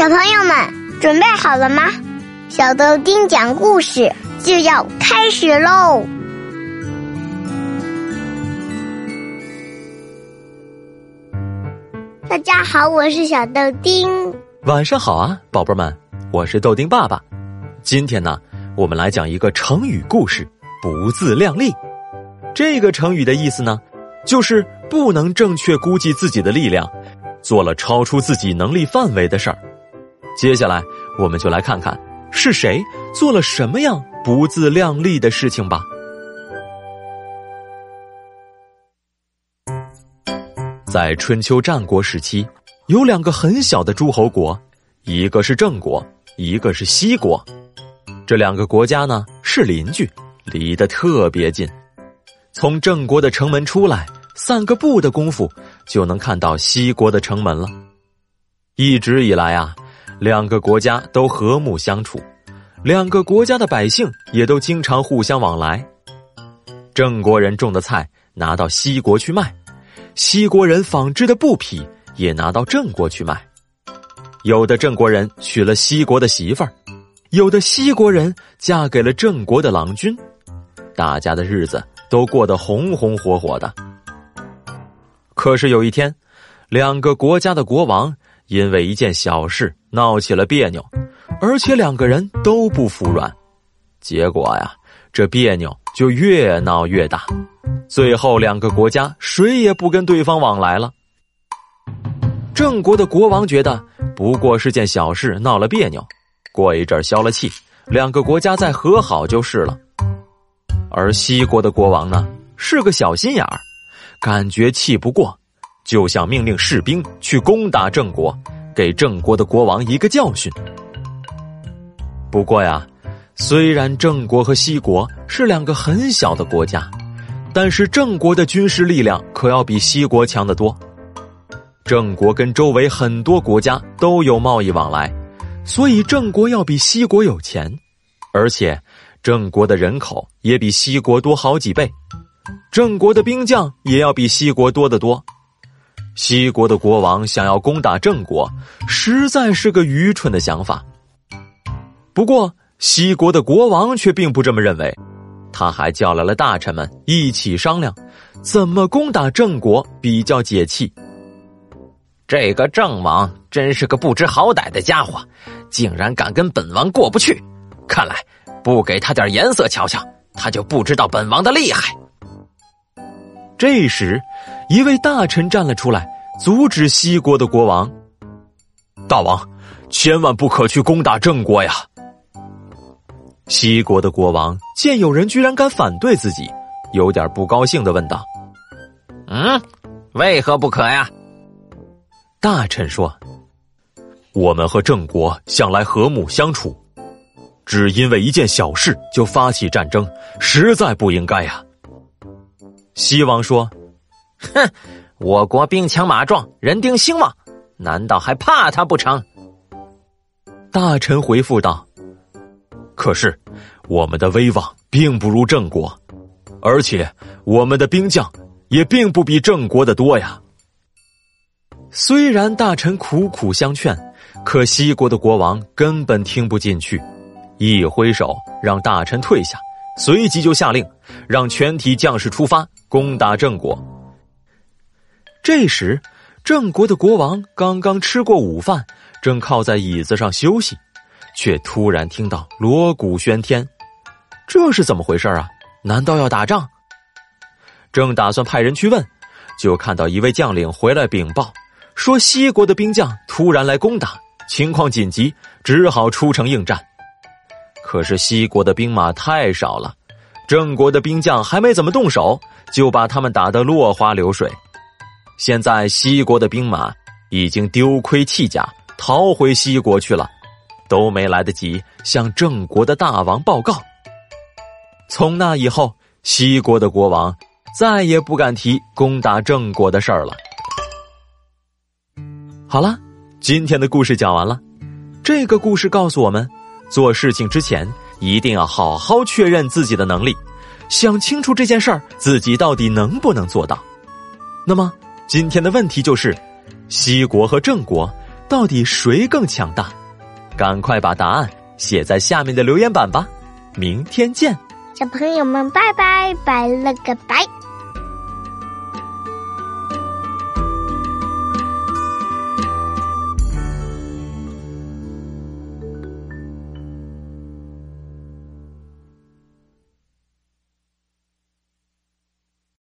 小朋友们准备好了吗？小豆丁讲故事就要开始喽！大家好，我是小豆丁。晚上好啊，宝贝们，我是豆丁爸爸。今天呢，我们来讲一个成语故事“不自量力”。这个成语的意思呢，就是不能正确估计自己的力量，做了超出自己能力范围的事儿。接下来，我们就来看看是谁做了什么样不自量力的事情吧。在春秋战国时期，有两个很小的诸侯国，一个是郑国，一个是西国。这两个国家呢是邻居，离得特别近。从郑国的城门出来，散个步的功夫就能看到西国的城门了。一直以来啊，两个国家都和睦相处，两个国家的百姓也都经常互相往来。郑国人种的菜拿到西国去卖，西国人纺织的布匹也拿到郑国去卖。有的郑国人娶了西国的媳妇儿，有的西国人嫁给了郑国的郎君，大家的日子。都过得红红火火的。可是有一天，两个国家的国王因为一件小事闹起了别扭，而且两个人都不服软。结果呀，这别扭就越闹越大，最后两个国家谁也不跟对方往来了。郑国的国王觉得不过是件小事，闹了别扭，过一阵消了气，两个国家再和好就是了。而西国的国王呢，是个小心眼儿，感觉气不过，就想命令士兵去攻打郑国，给郑国的国王一个教训。不过呀，虽然郑国和西国是两个很小的国家，但是郑国的军事力量可要比西国强得多。郑国跟周围很多国家都有贸易往来，所以郑国要比西国有钱，而且。郑国的人口也比西国多好几倍，郑国的兵将也要比西国多得多。西国的国王想要攻打郑国，实在是个愚蠢的想法。不过，西国的国王却并不这么认为，他还叫来了大臣们一起商量，怎么攻打郑国比较解气。这个郑王真是个不知好歹的家伙，竟然敢跟本王过不去，看来。不给他点颜色瞧瞧，他就不知道本王的厉害。这时，一位大臣站了出来，阻止西国的国王：“大王，千万不可去攻打郑国呀！”西国的国王见有人居然敢反对自己，有点不高兴的问道：“嗯，为何不可呀？”大臣说：“我们和郑国向来和睦相处。”只因为一件小事就发起战争，实在不应该呀。西王说：“哼，我国兵强马壮，人丁兴旺，难道还怕他不成？”大臣回复道：“可是我们的威望并不如郑国，而且我们的兵将也并不比郑国的多呀。”虽然大臣苦苦相劝，可西国的国王根本听不进去。一挥手，让大臣退下，随即就下令，让全体将士出发攻打郑国。这时，郑国的国王刚刚吃过午饭，正靠在椅子上休息，却突然听到锣鼓喧天，这是怎么回事啊？难道要打仗？正打算派人去问，就看到一位将领回来禀报，说西国的兵将突然来攻打，情况紧急，只好出城应战。可是西国的兵马太少了，郑国的兵将还没怎么动手，就把他们打得落花流水。现在西国的兵马已经丢盔弃甲，逃回西国去了，都没来得及向郑国的大王报告。从那以后，西国的国王再也不敢提攻打郑国的事儿了。好了，今天的故事讲完了。这个故事告诉我们。做事情之前，一定要好好确认自己的能力，想清楚这件事儿自己到底能不能做到。那么，今天的问题就是：西国和郑国到底谁更强大？赶快把答案写在下面的留言板吧！明天见，小朋友们，拜拜，拜了个拜。